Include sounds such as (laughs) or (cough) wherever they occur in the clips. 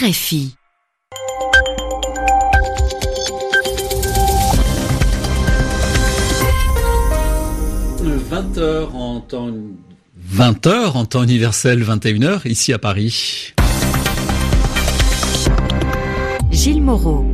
RFI. 20h en temps 20h en temps universel 21h ici à Paris. Gilles Moreau.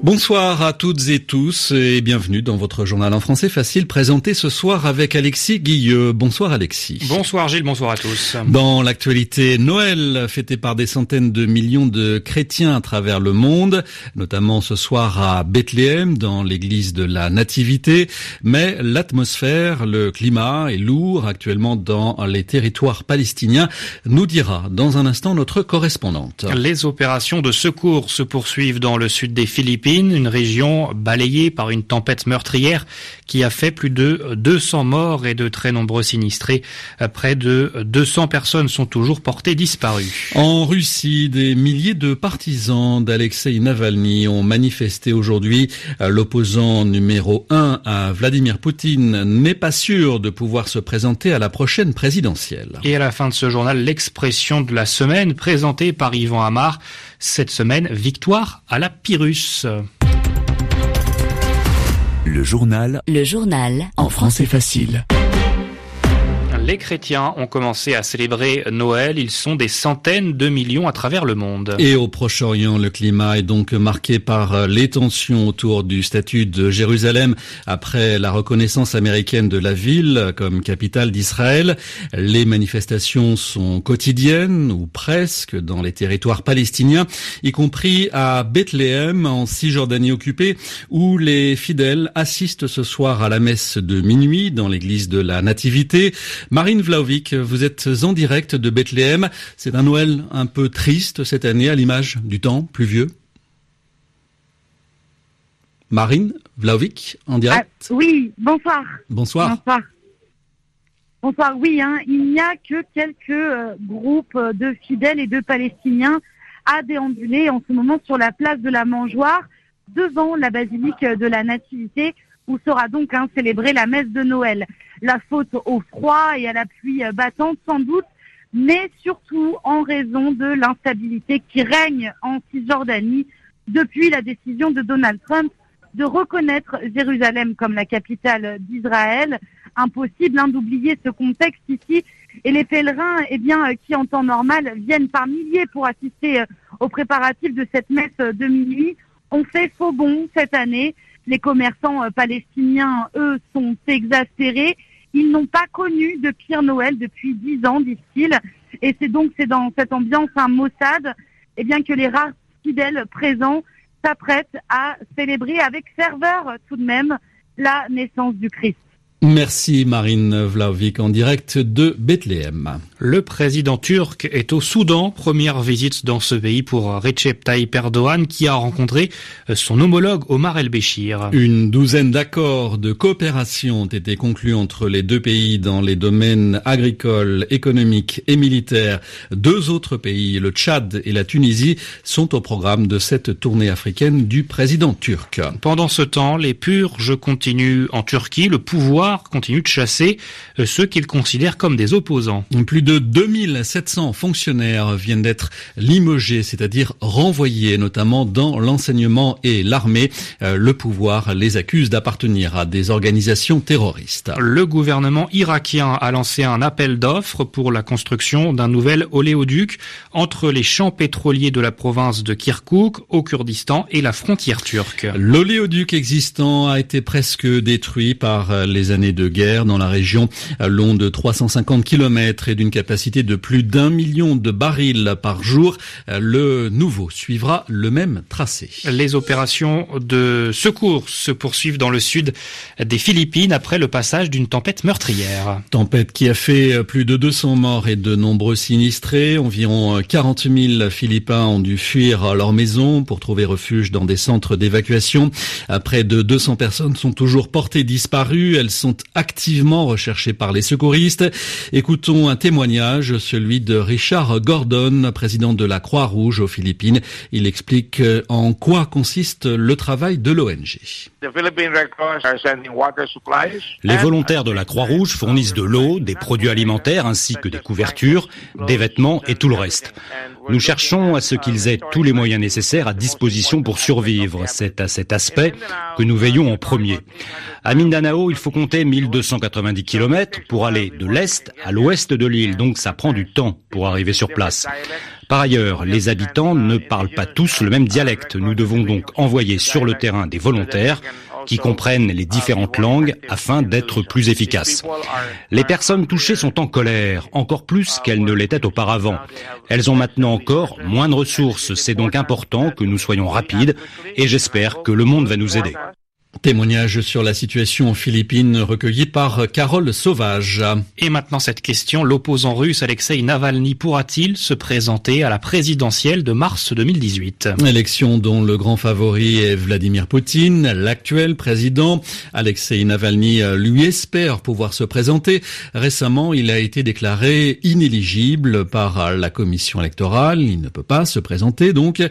Bonsoir à toutes et tous et bienvenue dans votre journal en français facile présenté ce soir avec Alexis Guilleux. Bonsoir Alexis. Bonsoir Gilles, bonsoir à tous. Dans l'actualité, Noël fêté par des centaines de millions de chrétiens à travers le monde, notamment ce soir à Bethléem dans l'église de la Nativité, mais l'atmosphère, le climat est lourd actuellement dans les territoires palestiniens, nous dira dans un instant notre correspondante. Les opérations de secours se poursuivent dans le sud des Philippines une région balayée par une tempête meurtrière qui a fait plus de 200 morts et de très nombreux sinistrés. Près de 200 personnes sont toujours portées disparues. En Russie, des milliers de partisans d'Alexei Navalny ont manifesté aujourd'hui. L'opposant numéro 1 à Vladimir Poutine n'est pas sûr de pouvoir se présenter à la prochaine présidentielle. Et à la fin de ce journal, l'expression de la semaine présentée par Yvan Amar. Cette semaine, victoire à la Pyrrhus. Le journal. Le journal. En français facile les chrétiens ont commencé à célébrer Noël. Ils sont des centaines de millions à travers le monde. Et au Proche-Orient, le climat est donc marqué par les tensions autour du statut de Jérusalem après la reconnaissance américaine de la ville comme capitale d'Israël. Les manifestations sont quotidiennes ou presque dans les territoires palestiniens, y compris à Bethléem en Cisjordanie occupée où les fidèles assistent ce soir à la messe de minuit dans l'église de la Nativité. Marine Vlaovic, vous êtes en direct de Bethléem. C'est un Noël un peu triste cette année à l'image du temps pluvieux. Marine Vlaovic, en direct. Ah, oui, bonsoir. Bonsoir. Bonsoir. Bonsoir, oui, hein, il n'y a que quelques euh, groupes de fidèles et de Palestiniens à déambuler en ce moment sur la place de la Mangeoire devant la basilique de la Nativité où sera donc hein, célébrée la messe de Noël. La faute au froid et à la pluie battante sans doute, mais surtout en raison de l'instabilité qui règne en Cisjordanie depuis la décision de Donald Trump de reconnaître Jérusalem comme la capitale d'Israël. Impossible hein, d'oublier ce contexte ici. Et les pèlerins, eh bien, qui en temps normal viennent par milliers pour assister aux préparatifs de cette messe de minuit, ont fait faux bon cette année. Les commerçants euh, palestiniens, eux, sont exaspérés. Ils n'ont pas connu de pire Noël depuis dix ans, disent-ils. Et c'est donc c'est dans cette ambiance un Mossad, eh bien que les rares fidèles présents s'apprêtent à célébrer avec ferveur tout de même la naissance du Christ. Merci Marine Vlaovic en direct de Bethléem. Le président turc est au Soudan, première visite dans ce pays pour Recep Tayyip Erdogan qui a rencontré son homologue Omar el-Béchir. Une douzaine d'accords de coopération ont été conclus entre les deux pays dans les domaines agricoles, économiques et militaires. Deux autres pays, le Tchad et la Tunisie, sont au programme de cette tournée africaine du président turc. Pendant ce temps, les purges continuent en Turquie. Le pouvoir continue de chasser euh, ceux qu'il considère comme des opposants. Plus de 2700 fonctionnaires viennent d'être limogés, c'est-à-dire renvoyés, notamment dans l'enseignement et l'armée. Euh, le pouvoir les accuse d'appartenir à des organisations terroristes. Le gouvernement irakien a lancé un appel d'offres pour la construction d'un nouvel oléoduc entre les champs pétroliers de la province de Kirkouk au Kurdistan et la frontière turque. L'oléoduc existant a été presque détruit par les années de guerre dans la région, long de 350 km et d'une capacité de plus d'un million de barils par jour. Le nouveau suivra le même tracé. Les opérations de secours se poursuivent dans le sud des Philippines après le passage d'une tempête meurtrière. Tempête qui a fait plus de 200 morts et de nombreux sinistrés. Environ 40 000 Philippins ont dû fuir leur maison pour trouver refuge dans des centres d'évacuation. Près de 200 personnes sont toujours portées disparues. Elles sont sont activement recherchés par les secouristes. Écoutons un témoignage, celui de Richard Gordon, président de la Croix-Rouge aux Philippines. Il explique euh, en quoi consiste le travail de l'ONG. Les volontaires de la Croix-Rouge fournissent de l'eau, des produits alimentaires ainsi que des couvertures, des vêtements et tout le reste. Nous cherchons à ce qu'ils aient tous les moyens nécessaires à disposition pour survivre. C'est à cet aspect que nous veillons en premier. À Mindanao, il faut compter 1290 km pour aller de l'est à l'ouest de l'île, donc ça prend du temps pour arriver sur place. Par ailleurs, les habitants ne parlent pas tous le même dialecte. Nous devons donc envoyer sur le terrain des volontaires qui comprennent les différentes langues afin d'être plus efficaces. Les personnes touchées sont en colère, encore plus qu'elles ne l'étaient auparavant. Elles ont maintenant encore moins de ressources. C'est donc important que nous soyons rapides et j'espère que le monde va nous aider. Témoignage sur la situation aux Philippines recueilli par Carole Sauvage. Et maintenant cette question, l'opposant russe Alexei Navalny pourra-t-il se présenter à la présidentielle de mars 2018 Élection dont le grand favori est Vladimir Poutine, l'actuel président. Alexei Navalny lui espère pouvoir se présenter. Récemment, il a été déclaré inéligible par la commission électorale. Il ne peut pas se présenter donc.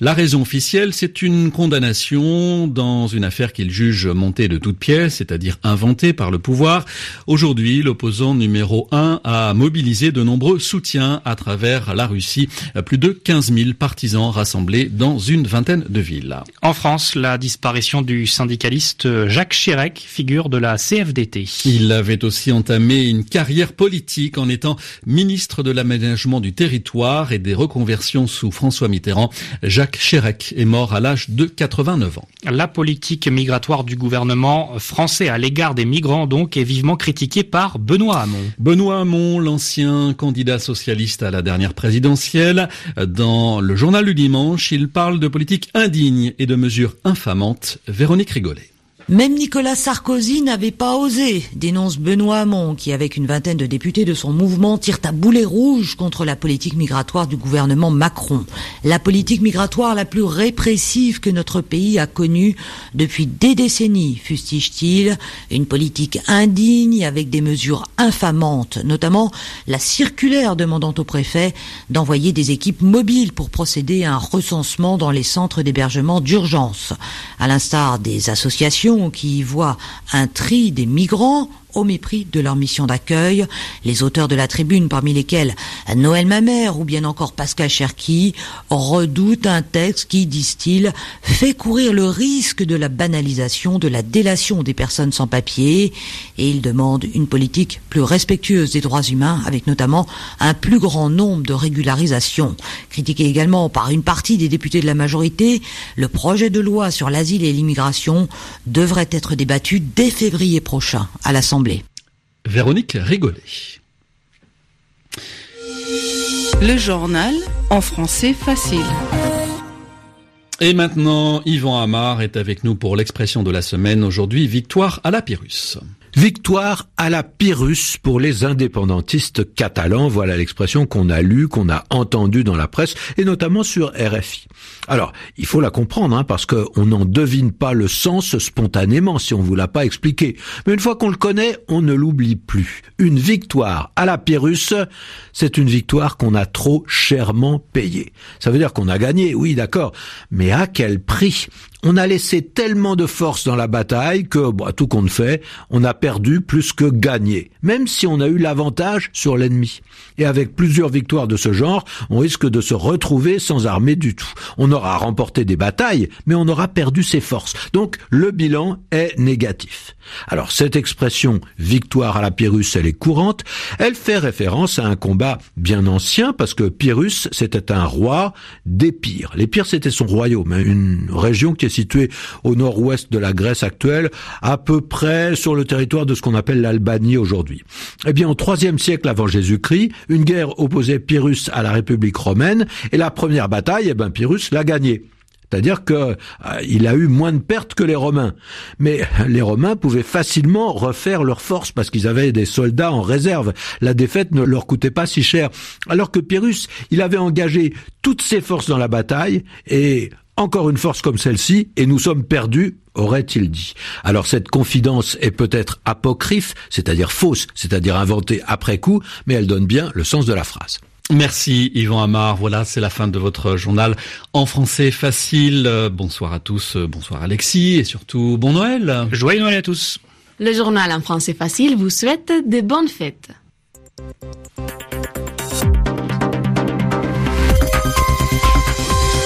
La raison officielle, c'est une condamnation dans une affaire qu'il juge monté de toutes pièces, c'est-à-dire inventé par le pouvoir. Aujourd'hui, l'opposant numéro 1 a mobilisé de nombreux soutiens à travers la Russie. Plus de 15 000 partisans rassemblés dans une vingtaine de villes. En France, la disparition du syndicaliste Jacques Chirac, figure de la CFDT. Il avait aussi entamé une carrière politique en étant ministre de l'aménagement du territoire et des reconversions sous François Mitterrand. Jacques Chirac est mort à l'âge de 89 ans. La politique migratoire du gouvernement français à l'égard des migrants donc est vivement critiqué par Benoît Hamon. Benoît Hamon, l'ancien candidat socialiste à la dernière présidentielle, dans le journal du dimanche, il parle de politique indigne et de mesures infamantes. Véronique Rigolet. Même Nicolas Sarkozy n'avait pas osé, dénonce Benoît Hamon, qui avec une vingtaine de députés de son mouvement tire à boulet rouge contre la politique migratoire du gouvernement Macron. La politique migratoire la plus répressive que notre pays a connue depuis des décennies, fustige-t-il, une politique indigne avec des mesures infamantes, notamment la circulaire demandant au préfet d'envoyer des équipes mobiles pour procéder à un recensement dans les centres d'hébergement d'urgence. À l'instar des associations qui voit un tri des migrants au mépris de leur mission d'accueil. Les auteurs de la tribune, parmi lesquels Noël Mamère ou bien encore Pascal Cherki, redoutent un texte qui, disent-ils, fait courir le risque de la banalisation, de la délation des personnes sans papier, et ils demandent une politique plus respectueuse des droits humains, avec notamment un plus grand nombre de régularisations. Critiqué également par une partie des députés de la majorité, le projet de loi sur l'asile et l'immigration devrait être débattu dès février prochain à l'Assemblée Véronique Rigolet. Le journal en français facile. Et maintenant, Yvan Amar est avec nous pour l'expression de la semaine. Aujourd'hui, victoire à la Pyrrhus. Victoire à la Pyrrhus pour les indépendantistes catalans. Voilà l'expression qu'on a lue, qu'on a entendue dans la presse et notamment sur RFI. Alors, il faut la comprendre hein, parce qu'on n'en devine pas le sens spontanément si on vous l'a pas expliqué. Mais une fois qu'on le connaît, on ne l'oublie plus. Une victoire à la Pyrrhus, c'est une victoire qu'on a trop chèrement payée. Ça veut dire qu'on a gagné, oui, d'accord, mais à quel prix? On a laissé tellement de force dans la bataille que, bah, tout compte fait, on a perdu plus que gagné, même si on a eu l'avantage sur l'ennemi. Et avec plusieurs victoires de ce genre, on risque de se retrouver sans armée du tout. On aura remporté des batailles, mais on aura perdu ses forces. Donc le bilan est négatif. Alors cette expression victoire à la Pyrrhus, elle est courante. Elle fait référence à un combat bien ancien parce que Pyrrhus, c'était un roi d'Épire. L'Épire, c'était son royaume, hein, une région qui est située au nord-ouest de la Grèce actuelle, à peu près sur le territoire de ce qu'on appelle l'Albanie aujourd'hui. Eh bien, au IIIe siècle avant Jésus-Christ, une guerre opposait Pyrrhus à la République romaine, et la première bataille, eh ben, Pyrrhus l'a gagnée. C'est-à-dire que euh, a eu moins de pertes que les Romains. Mais (laughs) les Romains pouvaient facilement refaire leurs forces parce qu'ils avaient des soldats en réserve. La défaite ne leur coûtait pas si cher. Alors que Pyrrhus, il avait engagé toutes ses forces dans la bataille et encore une force comme celle-ci et nous sommes perdus aurait-il dit. Alors cette confidence est peut-être apocryphe, c'est-à-dire fausse, c'est-à-dire inventée après coup, mais elle donne bien le sens de la phrase. Merci Yvan Amar. Voilà, c'est la fin de votre journal en français facile. Bonsoir à tous, bonsoir Alexis et surtout bon Noël. Joyeux Noël à tous. Le journal en français facile vous souhaite de bonnes fêtes.